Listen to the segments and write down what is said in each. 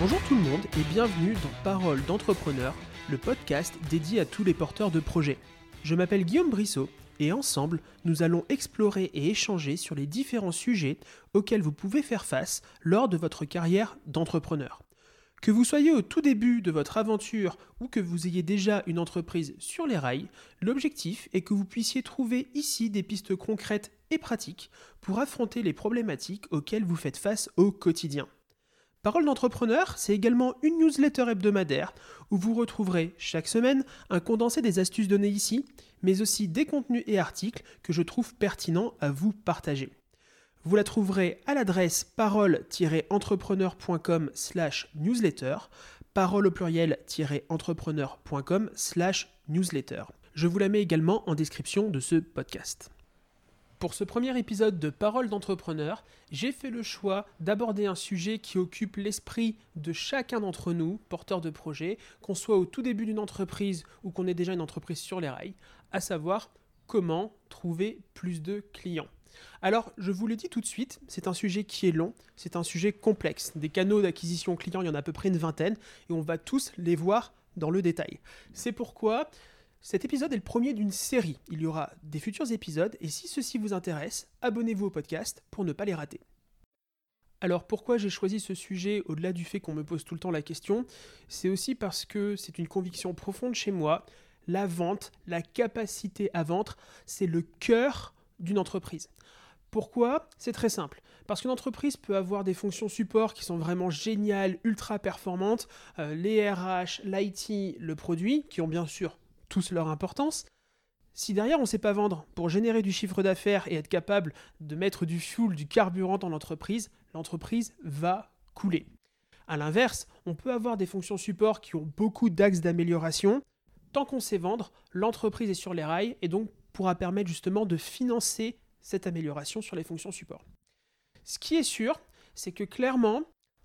Bonjour tout le monde et bienvenue dans Parole d'entrepreneur, le podcast dédié à tous les porteurs de projets. Je m'appelle Guillaume Brissot et ensemble, nous allons explorer et échanger sur les différents sujets auxquels vous pouvez faire face lors de votre carrière d'entrepreneur. Que vous soyez au tout début de votre aventure ou que vous ayez déjà une entreprise sur les rails, l'objectif est que vous puissiez trouver ici des pistes concrètes et pratiques pour affronter les problématiques auxquelles vous faites face au quotidien. Parole d'entrepreneur, c'est également une newsletter hebdomadaire où vous retrouverez chaque semaine un condensé des astuces données ici, mais aussi des contenus et articles que je trouve pertinents à vous partager. Vous la trouverez à l'adresse parole-entrepreneur.com slash newsletter, parole au pluriel-entrepreneur.com slash newsletter. Je vous la mets également en description de ce podcast. Pour ce premier épisode de Parole d'entrepreneur, j'ai fait le choix d'aborder un sujet qui occupe l'esprit de chacun d'entre nous, porteurs de projet, qu'on soit au tout début d'une entreprise ou qu'on ait déjà une entreprise sur les rails, à savoir comment trouver plus de clients. Alors, je vous l'ai dit tout de suite, c'est un sujet qui est long, c'est un sujet complexe. Des canaux d'acquisition clients, il y en a à peu près une vingtaine, et on va tous les voir dans le détail. C'est pourquoi cet épisode est le premier d'une série. Il y aura des futurs épisodes et si ceci vous intéresse, abonnez-vous au podcast pour ne pas les rater. Alors pourquoi j'ai choisi ce sujet au-delà du fait qu'on me pose tout le temps la question? C'est aussi parce que c'est une conviction profonde chez moi. La vente, la capacité à vendre, c'est le cœur d'une entreprise. Pourquoi? C'est très simple. Parce qu'une entreprise peut avoir des fonctions support qui sont vraiment géniales, ultra performantes, euh, les RH, l'IT, le produit, qui ont bien sûr tous leur importance. Si derrière on ne sait pas vendre pour générer du chiffre d'affaires et être capable de mettre du fuel, du carburant dans l'entreprise, l'entreprise va couler. A l'inverse, on peut avoir des fonctions support qui ont beaucoup d'axes d'amélioration. Tant qu'on sait vendre, l'entreprise est sur les rails et donc pourra permettre justement de financer cette amélioration sur les fonctions support. Ce qui est sûr, c'est que clairement,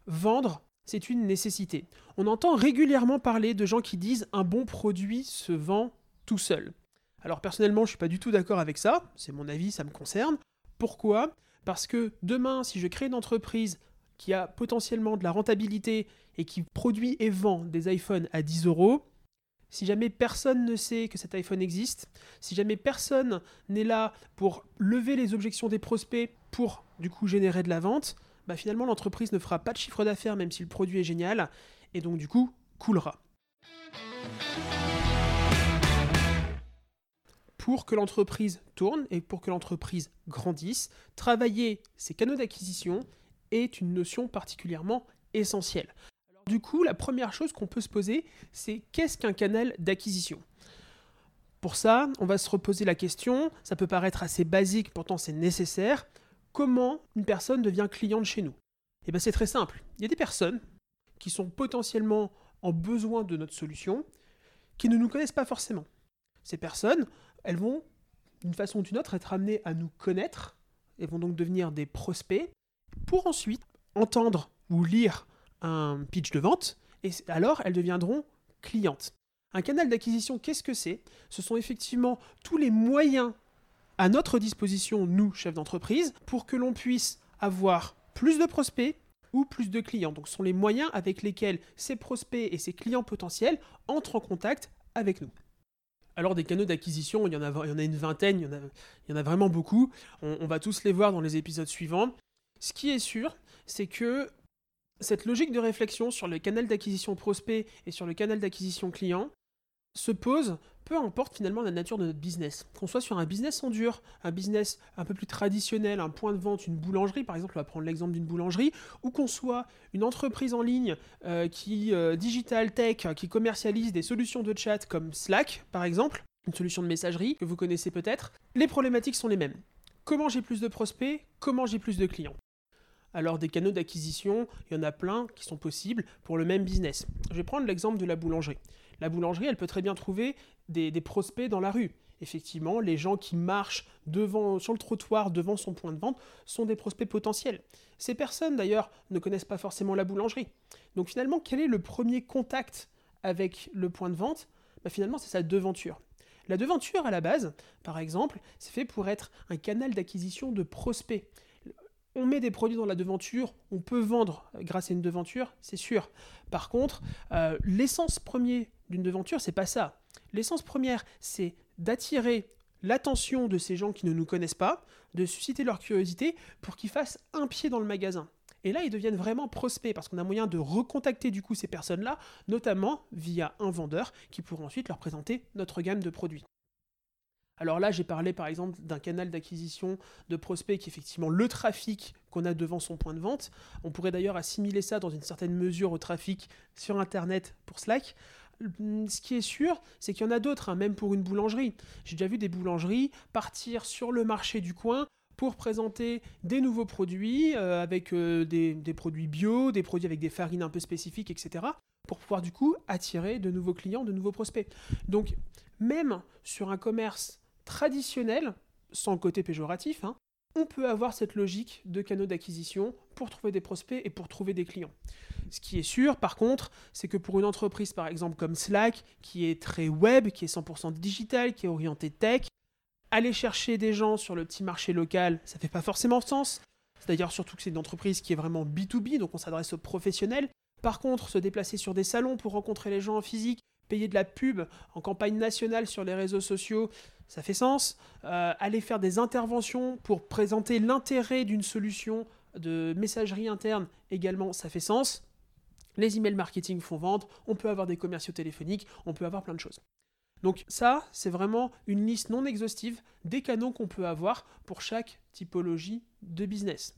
vendre, c'est une nécessité. On entend régulièrement parler de gens qui disent un bon produit se vend tout seul. Alors personnellement, je suis pas du tout d'accord avec ça, c'est mon avis, ça me concerne. Pourquoi? Parce que demain, si je crée une entreprise qui a potentiellement de la rentabilité et qui produit et vend des iPhones à 10 euros, si jamais personne ne sait que cet iPhone existe, si jamais personne n'est là pour lever les objections des prospects pour du coup générer de la vente, bah, finalement l'entreprise ne fera pas de chiffre d'affaires même si le produit est génial, et donc du coup coulera. Pour que l'entreprise tourne et pour que l'entreprise grandisse, travailler ces canaux d'acquisition est une notion particulièrement essentielle. Du coup, la première chose qu'on peut se poser, c'est qu'est-ce qu'un canal d'acquisition? Pour ça, on va se reposer la question, ça peut paraître assez basique, pourtant c'est nécessaire, comment une personne devient cliente chez nous? Eh bien c'est très simple. Il y a des personnes qui sont potentiellement en besoin de notre solution, qui ne nous connaissent pas forcément. Ces personnes, elles vont, d'une façon ou d'une autre, être amenées à nous connaître, et vont donc devenir des prospects, pour ensuite entendre ou lire un pitch de vente, et alors elles deviendront clientes. Un canal d'acquisition, qu'est-ce que c'est? Ce sont effectivement tous les moyens à notre disposition, nous, chefs d'entreprise, pour que l'on puisse avoir plus de prospects ou plus de clients. Donc ce sont les moyens avec lesquels ces prospects et ces clients potentiels entrent en contact avec nous. Alors des canaux d'acquisition, il, y en a, il y en a une vingtaine, il y en a, il y en a vraiment beaucoup. On va tous les voir dans les épisodes suivants. Ce qui est sûr, c'est que cette logique de réflexion sur le canal d'acquisition prospect et sur le canal d'acquisition client se pose peu importe finalement la nature de notre business. Qu'on soit sur un business en dur, un business un peu plus traditionnel, un point de vente, une boulangerie, par exemple, on va prendre l'exemple d'une boulangerie, ou qu'on soit une entreprise en ligne euh, qui, euh, digital tech, qui commercialise des solutions de chat comme Slack, par exemple, une solution de messagerie que vous connaissez peut-être, les problématiques sont les mêmes. Comment j'ai plus de prospects Comment j'ai plus de clients? Alors des canaux d'acquisition, il y en a plein qui sont possibles pour le même business. Je vais prendre l'exemple de la boulangerie. La boulangerie, elle peut très bien trouver des, prospects dans la rue. Effectivement, les gens qui marchent devant, sur le trottoir devant son point de vente sont des prospects potentiels. Ces personnes, d'ailleurs, ne connaissent pas forcément la boulangerie. Donc finalement, quel est le premier contact avec le point de vente? Bah, Finalement, c'est sa devanture. La devanture, à la base, par exemple, c'est fait pour être un canal d'acquisition de prospects. On met des produits dans la devanture, on peut vendre grâce à une devanture, c'est sûr. Par contre, euh, l'essence première d'une devanture, c'est pas ça. L'essence première, c'est d'attirer l'attention de ces gens qui ne nous connaissent pas, de susciter leur curiosité pour qu'ils fassent un pied dans le magasin. Et là, ils deviennent vraiment prospects parce qu'on a moyen de recontacter du coup ces personnes-là, notamment via un vendeur qui pourra ensuite leur présenter notre gamme de produits. Alors là, j'ai parlé par exemple d'un canal d'acquisition de prospects qui est effectivement le trafic qu'on a devant son point de vente. On pourrait d'ailleurs assimiler ça dans une certaine mesure au trafic sur Internet pour Slack. Ce qui est sûr, c'est qu'il y en a d'autres, hein, même pour une boulangerie. J'ai déjà vu des boulangeries partir sur le marché du coin pour présenter des nouveaux produits euh, avec euh, des, produits bio, des produits avec des farines un peu spécifiques, etc. pour pouvoir du coup attirer de nouveaux clients, de nouveaux prospects. Donc même sur un commerce traditionnel, sans côté péjoratif, hein, on peut avoir cette logique de canaux d'acquisition pour trouver des prospects et pour trouver des clients. Ce qui est sûr, par contre, c'est que pour une entreprise, par exemple, comme Slack, qui est très web, qui est 100% digital, qui est orienté tech, aller chercher des gens sur le petit marché local, ça fait pas forcément sens. C'est d'ailleurs surtout que c'est une entreprise qui est vraiment B2B, donc on s'adresse aux professionnels. Par contre, se déplacer sur des salons pour rencontrer les gens en physique, payer de la pub en campagne nationale sur les réseaux sociaux, ça fait sens. Euh, aller faire des interventions pour présenter l'intérêt d'une solution de messagerie interne également, ça fait sens. Les emails marketing font vendre, on peut avoir des commerciaux téléphoniques, on peut avoir plein de choses. Donc ça, c'est vraiment une liste non exhaustive des canaux qu'on peut avoir pour chaque typologie de business.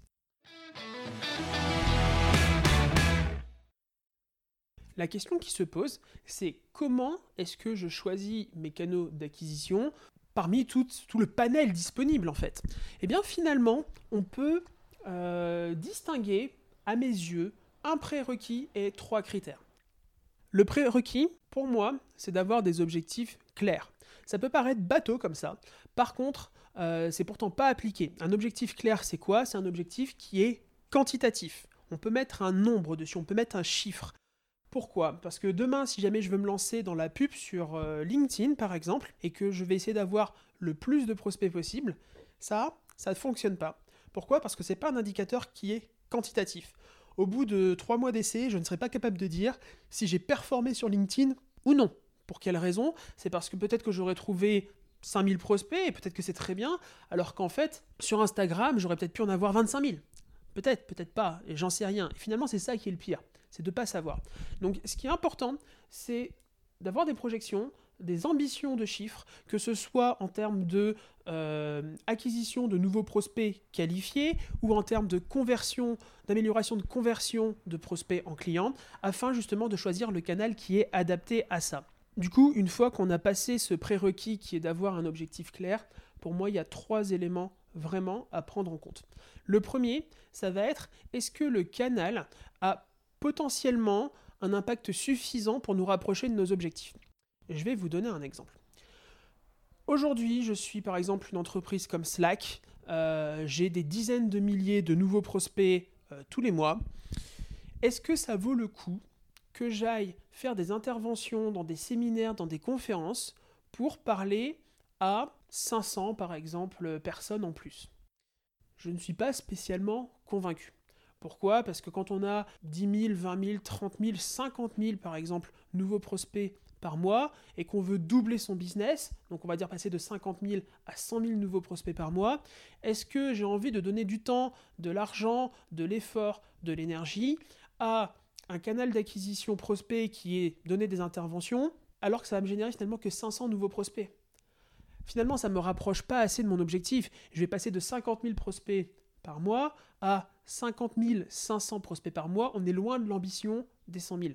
La question qui se pose, c'est comment est-ce que je choisis mes canaux d'acquisition parmi tout, le panel disponible en fait? Eh bien finalement, on peut euh, distinguer à mes yeux un prérequis et trois critères. Le prérequis, pour moi, c'est d'avoir des objectifs clairs. Ça peut paraître bateau comme ça. Par contre, euh, c'est pourtant pas appliqué. Un objectif clair, c'est quoi? C'est un objectif qui est quantitatif. On peut mettre un nombre dessus, on peut mettre un chiffre. Pourquoi? Parce que demain, si jamais je veux me lancer dans la pub sur euh, LinkedIn, par exemple, et que je vais essayer d'avoir le plus de prospects possible, ça, ça ne fonctionne pas. Pourquoi? Parce que ce n'est pas un indicateur qui est quantitatif. Au bout de trois mois d'essai, je ne serai pas capable de dire si j'ai performé sur LinkedIn ou non. Pour quelle raison? C'est parce que peut-être que j'aurais trouvé 5000 prospects et peut-être que c'est très bien, alors qu'en fait, sur Instagram, j'aurais peut-être pu en avoir 25 000. Peut-être, peut-être pas, et j'en sais rien. Et finalement, c'est ça qui est le pire, c'est de ne pas savoir. Donc, ce qui est important, c'est d'avoir des projections, des ambitions de chiffres, que ce soit en termes de euh, acquisition de nouveaux prospects qualifiés ou en termes de conversion, d'amélioration de conversion de prospects en clients, afin justement de choisir le canal qui est adapté à ça. Du coup, une fois qu'on a passé ce prérequis qui est d'avoir un objectif clair, pour moi, il y a trois éléments vraiment à prendre en compte. Le premier, ça va être est-ce que le canal a potentiellement un impact suffisant pour nous rapprocher de nos objectifs je vais vous donner un exemple. Aujourd'hui, je suis par exemple une entreprise comme Slack. Euh, j'ai des dizaines de milliers de nouveaux prospects euh, tous les mois. Est-ce que ça vaut le coup que j'aille faire des interventions dans des séminaires, dans des conférences pour parler à 500 par exemple personnes en plus? Je ne suis pas spécialement convaincu. Pourquoi? Parce que quand on a 10 000, 20 000, 30 000, 50 000 par exemple nouveaux prospects par mois et qu'on veut doubler son business, donc on va dire passer de 50 000 à 100 000 nouveaux prospects par mois, est-ce que j'ai envie de donner du temps, de l'argent, de l'effort, de l'énergie à un canal d'acquisition prospect qui est donner des interventions, alors que ça va me générer finalement que 500 nouveaux prospects? Finalement, ça ne me rapproche pas assez de mon objectif. Je vais passer de 50 000 prospects par mois à 50 500 prospects par mois. On est loin de l'ambition des 100 000.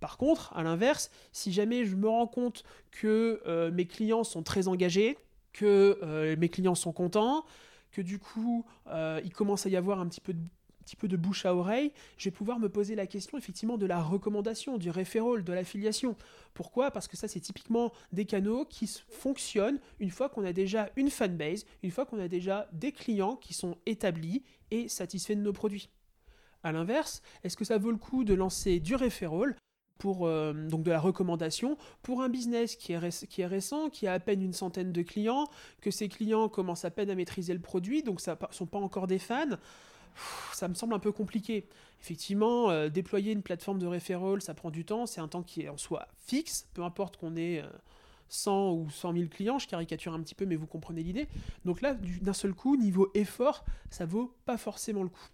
Par contre, à l'inverse, si jamais je me rends compte que euh, mes clients sont très engagés, que euh, mes clients sont contents, que du coup, euh, il commence à y avoir un petit peu de petit peu de bouche à oreille, je vais pouvoir me poser la question effectivement de la recommandation, du referral, de l'affiliation. Pourquoi? Parce que ça c'est typiquement des canaux qui fonctionnent une fois qu'on a déjà une fanbase, une fois qu'on a déjà des clients qui sont établis et satisfaits de nos produits. A l'inverse, est-ce que ça vaut le coup de lancer du referral pour euh, donc de la recommandation pour un business qui est, récent, qui a à peine une centaine de clients, que ces clients commencent à peine à maîtriser le produit, donc ça sont pas encore des fans? Ça me semble un peu compliqué. Effectivement, euh, déployer une plateforme de referral, ça prend du temps, c'est un temps qui est en soi fixe, peu importe qu'on ait 100 ou 100 000 clients, je caricature un petit peu, mais vous comprenez l'idée. Donc là, d'un seul coup, niveau effort, ça vaut pas forcément le coup.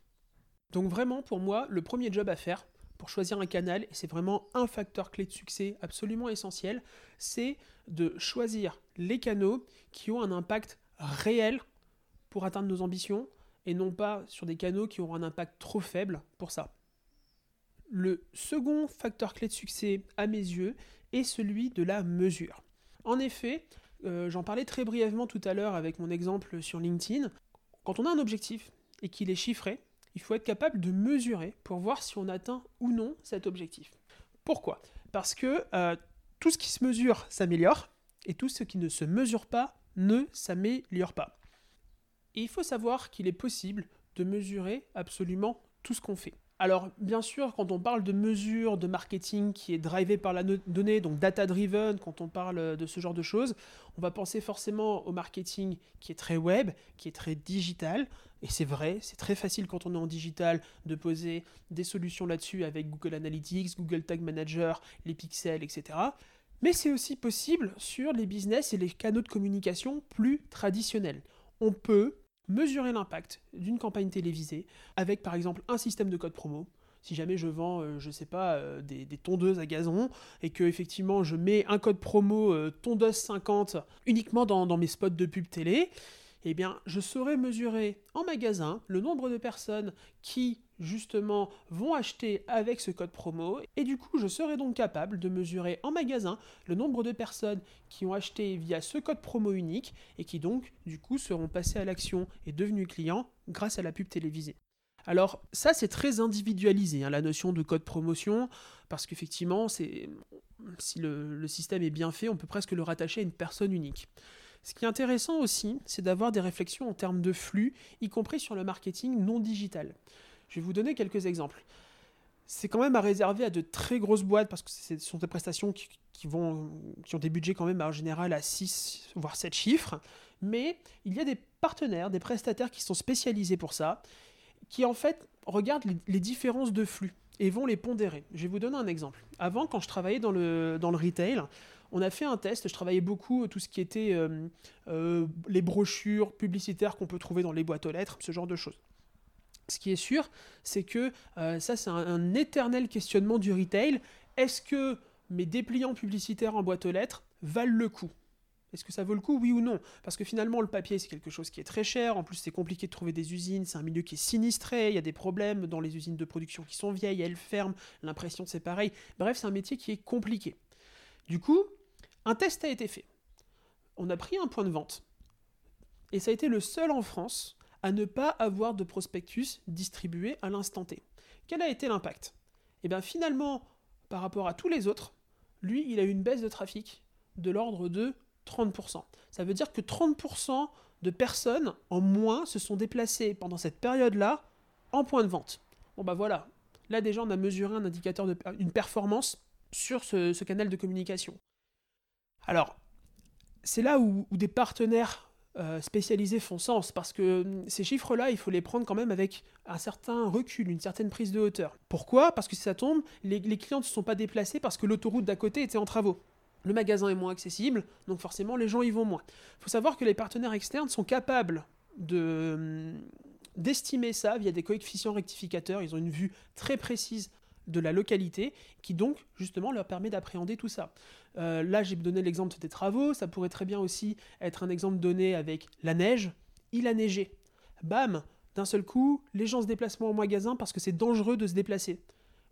Donc vraiment, pour moi, le premier job à faire, pour choisir un canal, et c'est vraiment un facteur clé de succès absolument essentiel, c'est de choisir les canaux qui ont un impact réel pour atteindre nos ambitions, et non pas sur des canaux qui auront un impact trop faible pour ça. Le second facteur clé de succès, à mes yeux, est celui de la mesure. En effet, euh, j'en parlais très brièvement tout à l'heure avec mon exemple sur LinkedIn, quand on a un objectif et qu'il est chiffré, il faut être capable de mesurer pour voir si on atteint ou non cet objectif. Pourquoi? Parce que euh, tout ce qui se mesure s'améliore et tout ce qui ne se mesure pas ne s'améliore pas. Et il faut savoir qu'il est possible de mesurer absolument tout ce qu'on fait. Alors, bien sûr, quand on parle de mesure de marketing qui est drivé par la donnée, donc data-driven, quand on parle de ce genre de choses, on va penser forcément au marketing qui est très web, qui est très digital. Et c'est vrai, c'est très facile quand on est en digital de poser des solutions là-dessus avec Google Analytics, Google Tag Manager, les pixels, etc. Mais c'est aussi possible sur les business et les canaux de communication plus traditionnels. On peut mesurer l'impact d'une campagne télévisée avec par exemple un système de code promo. Si jamais je vends, euh, je ne sais pas, euh, des, tondeuses à gazon et que effectivement je mets un code promo euh, tondeuse 50 uniquement dans, dans mes spots de pub télé, eh bien, je saurais mesurer en magasin le nombre de personnes qui, justement, vont acheter avec ce code promo. Et du coup, je serai donc capable de mesurer en magasin le nombre de personnes qui ont acheté via ce code promo unique et qui donc, du coup, seront passées à l'action et devenus clients grâce à la pub télévisée. Alors ça c'est très individualisé, hein, la notion de code promotion, parce qu'effectivement, si le, système est bien fait, on peut presque le rattacher à une personne unique. Ce qui est intéressant aussi, c'est d'avoir des réflexions en termes de flux, y compris sur le marketing non digital. Je vais vous donner quelques exemples. C'est quand même à réserver à de très grosses boîtes parce que ce sont des prestations qui, vont, qui ont des budgets quand même en général à 6 voire 7 chiffres. Mais il y a des partenaires, des prestataires qui sont spécialisés pour ça, qui en fait regardent les, différences de flux et vont les pondérer. Je vais vous donner un exemple. Avant, quand je travaillais dans le, dans le retail, on a fait un test, je travaillais beaucoup tout ce qui était euh, euh, les brochures publicitaires qu'on peut trouver dans les boîtes aux lettres, ce genre de choses. Ce qui est sûr, c'est que euh, ça, c'est un, éternel questionnement du retail. Est-ce que mes dépliants publicitaires en boîte aux lettres valent le coup? Est-ce que ça vaut le coup, oui ou non? Parce que finalement, le papier, c'est quelque chose qui est très cher. En plus, c'est compliqué de trouver des usines. C'est un milieu qui est sinistré. Il y a des problèmes dans les usines de production qui sont vieilles. Elles ferment. L'impression, c'est pareil. Bref, c'est un métier qui est compliqué. Du coup, un test a été fait. On a pris un point de vente. Et ça a été le seul en France à ne pas avoir de prospectus distribué à l'instant T. Quel a été l'impact? Eh bien finalement, par rapport à tous les autres, lui, il a eu une baisse de trafic de l'ordre de 30%. Ça veut dire que 30% de personnes en moins se sont déplacées pendant cette période-là en point de vente. Bon bah voilà, là déjà on a mesuré un indicateur de une performance sur ce canal de communication. Alors, c'est là où, des partenaires euh, spécialisés font sens, parce que hum, ces chiffres-là, il faut les prendre quand même avec un certain recul, une certaine prise de hauteur. Pourquoi? Parce que si ça tombe, les, clients ne se sont pas déplacés parce que l'autoroute d'à côté était en travaux. Le magasin est moins accessible, donc forcément les gens y vont moins. Il faut savoir que les partenaires externes sont capables hum, d'estimer ça via des coefficients rectificateurs. Ils ont une vue très précise de la localité, qui donc justement leur permet d'appréhender tout ça. Euh, là, j'ai donné l'exemple des travaux, ça pourrait très bien aussi être un exemple donné avec la neige. Il a neigé. Bam D'un seul coup, les gens se déplacent moins magasin parce que c'est dangereux de se déplacer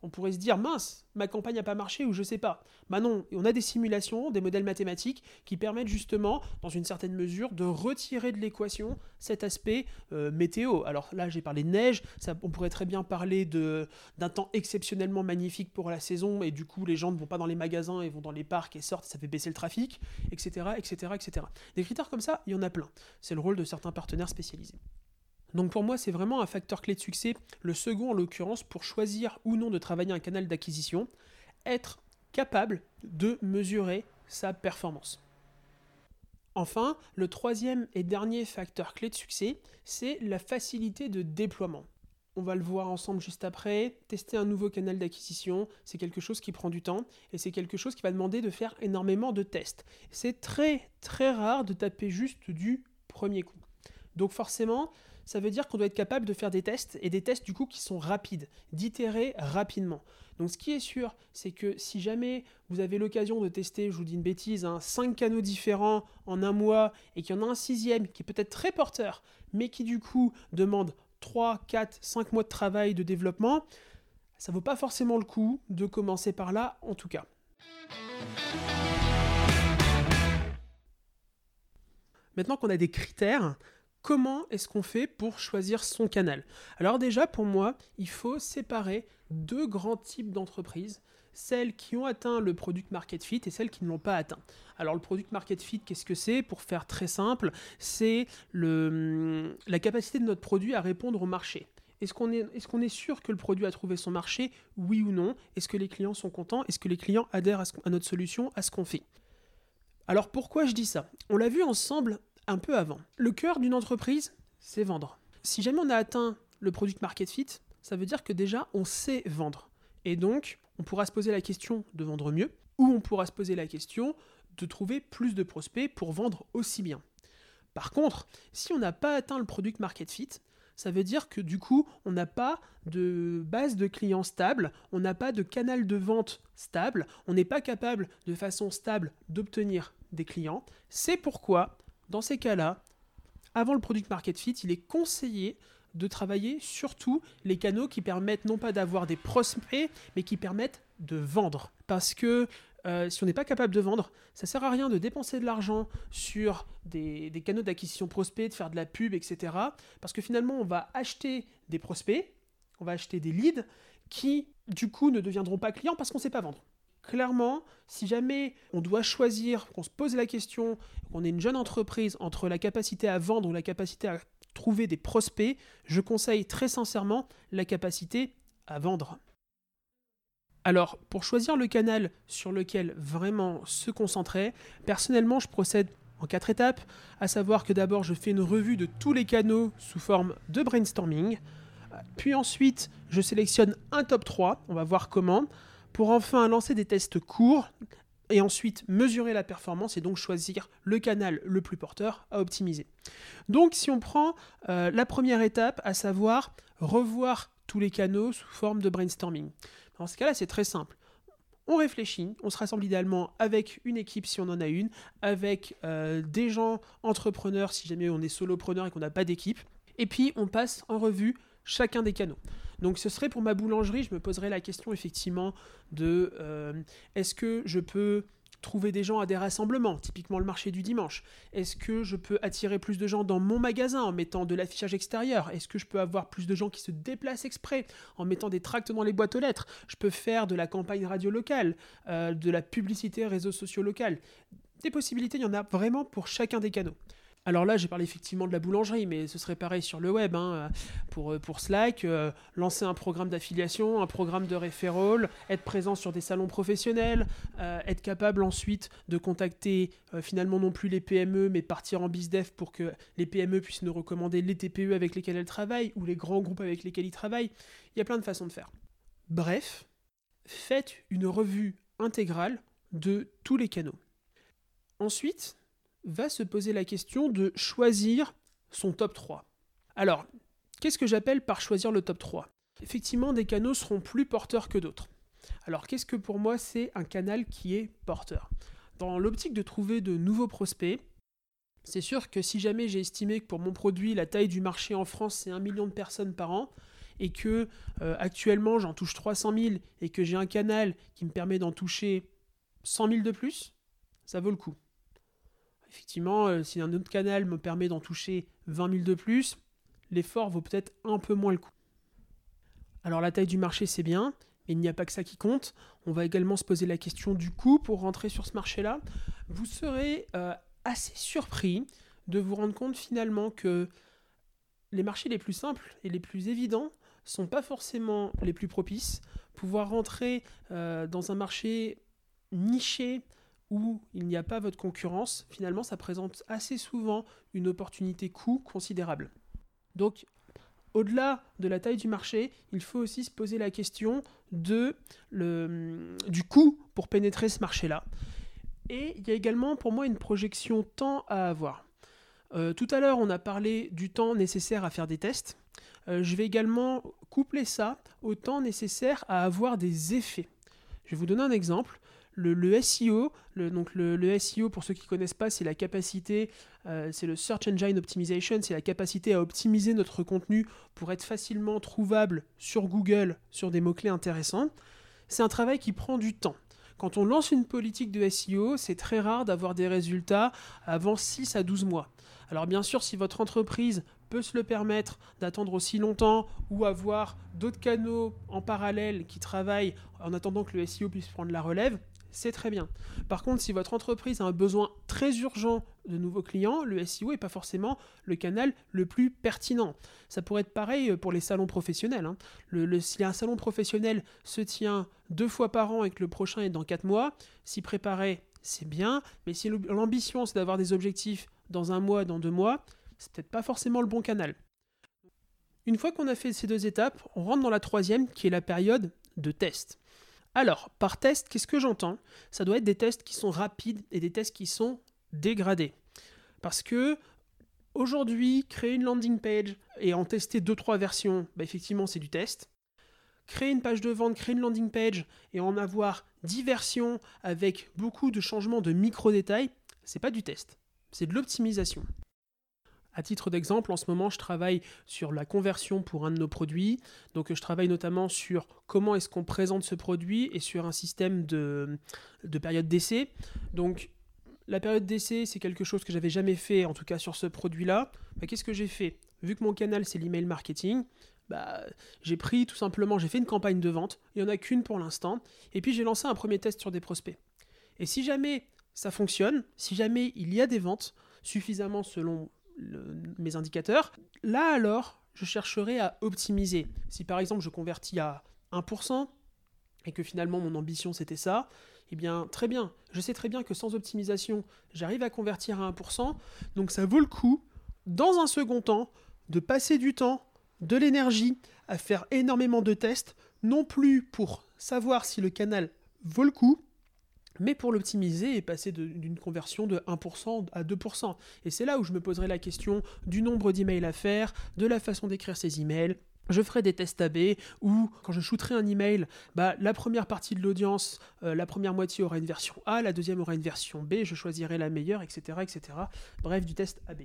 on pourrait se dire mince, ma campagne n'a pas marché ou je sais pas. Bah non, on a des simulations, des modèles mathématiques qui permettent justement, dans une certaine mesure, de retirer de l'équation cet aspect euh, météo. Alors là, j'ai parlé de neige, on pourrait très bien parler d'un temps exceptionnellement magnifique pour la saison et du coup les gens ne vont pas dans les magasins et vont dans les parcs et sortent, ça fait baisser le trafic, etc., etc., etc. Des critères comme ça, il y en a plein. C'est le rôle de certains partenaires spécialisés. Donc pour moi, c'est vraiment un facteur clé de succès, le second en l'occurrence, pour choisir ou non de travailler un canal d'acquisition. être capable de mesurer sa performance. Enfin, le troisième et dernier facteur clé de succès, c'est la facilité de déploiement. On va le voir ensemble juste après. Tester un nouveau canal d'acquisition, c'est quelque chose qui prend du temps et c'est quelque chose qui va demander de faire énormément de tests. C'est très très rare de taper juste du premier coup. Donc forcément, ça veut dire qu'on doit être capable de faire des tests et des tests du coup qui sont rapides, d'itérer rapidement. Donc ce qui est sûr, c'est que si jamais vous avez l'occasion de tester, je vous dis une bêtise, hein, 5 canaux différents en un mois et qu'il y en a un sixième qui est peut-être très porteur, mais qui du coup demande 3, 4, 5 mois de travail de développement, ça vaut pas forcément le coup de commencer par là en tout cas. Maintenant qu'on a des critères, comment est-ce qu'on fait pour choisir son canal? Alors déjà, pour moi, il faut séparer deux grands types d'entreprises, celles qui ont atteint le product market fit et celles qui ne l'ont pas atteint. Alors le product market fit, qu'est-ce que c'est? Pour faire très simple, c'est la capacité de notre produit à répondre au marché. Est-ce qu'on est, sûr que le produit a trouvé son marché? Oui ou non? Est-ce que les clients sont contents? Est-ce que les clients adhèrent à notre solution, à ce qu'on fait? Alors pourquoi je dis ça? On l'a vu ensemble un peu avant. Le cœur d'une entreprise, c'est vendre. Si jamais on a atteint le product market fit, ça veut dire que déjà on sait vendre. Et donc, on pourra se poser la question de vendre mieux, ou on pourra se poser la question de trouver plus de prospects pour vendre aussi bien. Par contre, si on n'a pas atteint le product market fit, ça veut dire que du coup, on n'a pas de base de clients stable, on n'a pas de canal de vente stable, on n'est pas capable de façon stable d'obtenir des clients. C'est pourquoi dans ces cas-là, avant le product market fit, il est conseillé de travailler surtout les canaux qui permettent non pas d'avoir des prospects, mais qui permettent de vendre. Parce que euh, si on n'est pas capable de vendre, ça sert à rien de dépenser de l'argent sur des, des canaux d'acquisition prospects, de faire de la pub, etc. Parce que finalement, on va acheter des prospects, on va acheter des leads qui, du coup, ne deviendront pas clients parce qu'on ne sait pas vendre clairement, si jamais on doit choisir, qu'on se pose la question, qu'on est une jeune entreprise entre la capacité à vendre ou la capacité à trouver des prospects, je conseille très sincèrement la capacité à vendre. Alors, pour choisir le canal sur lequel vraiment se concentrer, personnellement, je procède en quatre étapes, à savoir que d'abord, je fais une revue de tous les canaux sous forme de brainstorming, puis ensuite, je sélectionne un top 3, on va voir comment pour enfin lancer des tests courts et ensuite mesurer la performance et donc choisir le canal le plus porteur à optimiser. Donc si on prend euh, la première étape, à savoir revoir tous les canaux sous forme de brainstorming. Dans ce cas-là, c'est très simple. On réfléchit, on se rassemble idéalement avec une équipe si on en a une, avec euh, des gens entrepreneurs si jamais on est solopreneur et qu'on n'a pas d'équipe, et puis on passe en revue chacun des canaux. Donc ce serait pour ma boulangerie, je me poserais la question effectivement de euh, est-ce que je peux trouver des gens à des rassemblements, typiquement le marché du dimanche? Est-ce que je peux attirer plus de gens dans mon magasin en mettant de l'affichage extérieur? Est-ce que je peux avoir plus de gens qui se déplacent exprès en mettant des tracts dans les boîtes aux lettres? Je peux faire de la campagne radio locale, euh, de la publicité réseaux sociaux locales? Des possibilités, il y en a vraiment pour chacun des canaux. Alors là, j'ai parlé effectivement de la boulangerie, mais ce serait pareil sur le web. Hein, pour, euh, pour Slack, euh, lancer un programme d'affiliation, un programme de referral, être présent sur des salons professionnels, euh, être capable ensuite de contacter finalement non plus les PME, mais partir en BizDev pour que les PME puissent nous recommander les TPE avec lesquels elles travaillent ou les grands groupes avec lesquels ils travaillent. Il y a plein de façons de faire. Bref, faites une revue intégrale de tous les canaux. Ensuite, va se poser la question de choisir son top 3. Alors, qu'est-ce que j'appelle par choisir le top 3 Effectivement, des canaux seront plus porteurs que d'autres. Alors, qu'est-ce que pour moi c'est un canal qui est porteur? Dans l'optique de trouver de nouveaux prospects, c'est sûr que si jamais j'ai estimé que pour mon produit, la taille du marché en France, c'est un million de personnes par an, et que euh, actuellement j'en touche 300 000 et que j'ai un canal qui me permet d'en toucher 100 000 de plus, ça vaut le coup. Effectivement, euh, si un autre canal me permet d'en toucher 20 000 de plus, l'effort vaut peut-être un peu moins le coup. Alors la taille du marché, c'est bien, mais il n'y a pas que ça qui compte. On va également se poser la question du coût pour rentrer sur ce marché-là. Vous serez euh, assez surpris de vous rendre compte finalement que les marchés les plus simples et les plus évidents sont pas forcément les plus propices. Pouvoir rentrer euh, dans un marché niché où il n'y a pas votre concurrence, finalement, ça présente assez souvent une opportunité coût considérable. Donc, au-delà de la taille du marché, il faut aussi se poser la question de le, du coût pour pénétrer ce marché-là. Et il y a également pour moi une projection temps à avoir. Euh, tout à l'heure, on a parlé du temps nécessaire à faire des tests. Euh, je vais également coupler ça au temps nécessaire à avoir des effets. Je vais vous donner un exemple le, SEO, donc le, SEO pour ceux qui ne connaissent pas, c'est la capacité, euh, c'est le Search Engine Optimization, c'est la capacité à optimiser notre contenu pour être facilement trouvable sur Google sur des mots-clés intéressants. C'est un travail qui prend du temps. Quand on lance une politique de SEO, c'est très rare d'avoir des résultats avant 6 à 12 mois. Alors bien sûr, si votre entreprise peut se le permettre d'attendre aussi longtemps ou avoir d'autres canaux en parallèle qui travaillent en attendant que le SEO puisse prendre la relève, c'est très bien. Par contre, si votre entreprise a un besoin très urgent de nouveaux clients, le SEO n'est pas forcément le canal le plus pertinent. Ça pourrait être pareil pour les salons professionnels. Hein. si un salon professionnel se tient deux fois par an et que le prochain est dans quatre mois, s'y préparer, c'est bien, mais si l'ambition c'est d'avoir des objectifs dans un mois, dans deux mois, c'est peut-être pas forcément le bon canal. Une fois qu'on a fait ces deux étapes, on rentre dans la troisième qui est la période de test. Alors, par test, qu'est-ce que j'entends? Ça doit être des tests qui sont rapides et des tests qui sont dégradés. Parce que aujourd'hui, créer une landing page et en tester 2-3 versions, bah, effectivement, c'est du test. Créer une page de vente, créer une landing page et en avoir 10 versions avec beaucoup de changements de micro-détails, c'est pas du test, c'est de l'optimisation. À titre d'exemple, en ce moment, je travaille sur la conversion pour un de nos produits. Donc, je travaille notamment sur comment est-ce qu'on présente ce produit et sur un système de, période d'essai. Donc, la période d'essai, c'est quelque chose que j'avais jamais fait, en tout cas sur ce produit-là. Bah, qu'est-ce que j'ai fait? Vu que mon canal, c'est l'email marketing, bah, j'ai pris tout simplement, j'ai fait une campagne de vente. Il n'y en a qu'une pour l'instant. Et puis, j'ai lancé un premier test sur des prospects. Et si jamais ça fonctionne, si jamais il y a des ventes suffisamment selon mes indicateurs. Là alors, je chercherai à optimiser. Si par exemple je convertis à 1% et que finalement mon ambition c'était ça, eh bien très bien, je sais très bien que sans optimisation, j'arrive à convertir à 1%, donc ça vaut le coup, dans un second temps, de passer du temps, de l'énergie à faire énormément de tests, non plus pour savoir si le canal vaut le coup, mais pour l'optimiser et passer d'une conversion de 1% à 2%. Et c'est là où je me poserai la question du nombre d'emails à faire, de la façon d'écrire ces emails. Je ferai des tests AB où, quand je shooterai un email, bah, la première partie de l'audience, euh, la première moitié aura une version A, la deuxième aura une version B, je choisirai la meilleure, etc. etc. Bref, du test AB.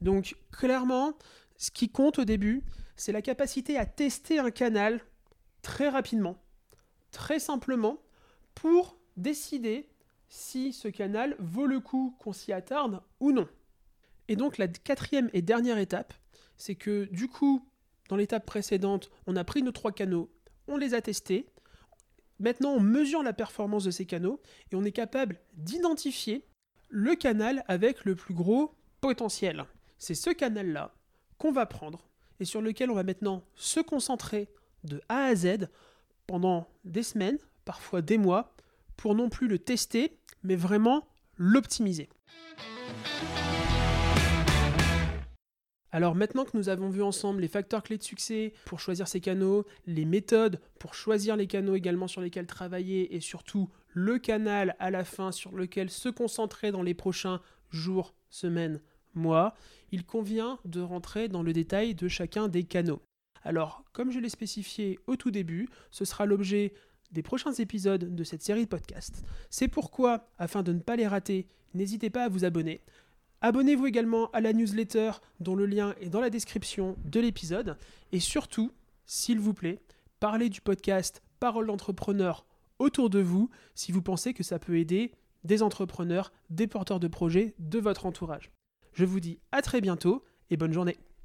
Donc, clairement, ce qui compte au début, c'est la capacité à tester un canal très rapidement, très simplement, pour décider si ce canal vaut le coup qu'on s'y attarde ou non. Et donc la quatrième et dernière étape, c'est que du coup, dans l'étape précédente, on a pris nos trois canaux, on les a testés. Maintenant, on mesure la performance de ces canaux et on est capable d'identifier le canal avec le plus gros potentiel. C'est ce canal-là qu'on va prendre et sur lequel on va maintenant se concentrer de A à Z pendant des semaines, parfois des mois, pour non plus le tester, mais vraiment l'optimiser. Alors maintenant que nous avons vu ensemble les facteurs clés de succès pour choisir ces canaux, les méthodes pour choisir les canaux également sur lesquels travailler et surtout le canal à la fin sur lequel se concentrer dans les prochains jours, semaines, mois, il convient de rentrer dans le détail de chacun des canaux. Alors, comme je l'ai spécifié au tout début, ce sera l'objet des prochains épisodes de cette série de podcasts. C'est pourquoi, afin de ne pas les rater, n'hésitez pas à vous abonner. Abonnez-vous également à la newsletter dont le lien est dans la description de l'épisode. Et surtout, s'il vous plaît, parlez du podcast Parole d'entrepreneur autour de vous si vous pensez que ça peut aider des entrepreneurs, des porteurs de projets de votre entourage. Je vous dis à très bientôt et bonne journée.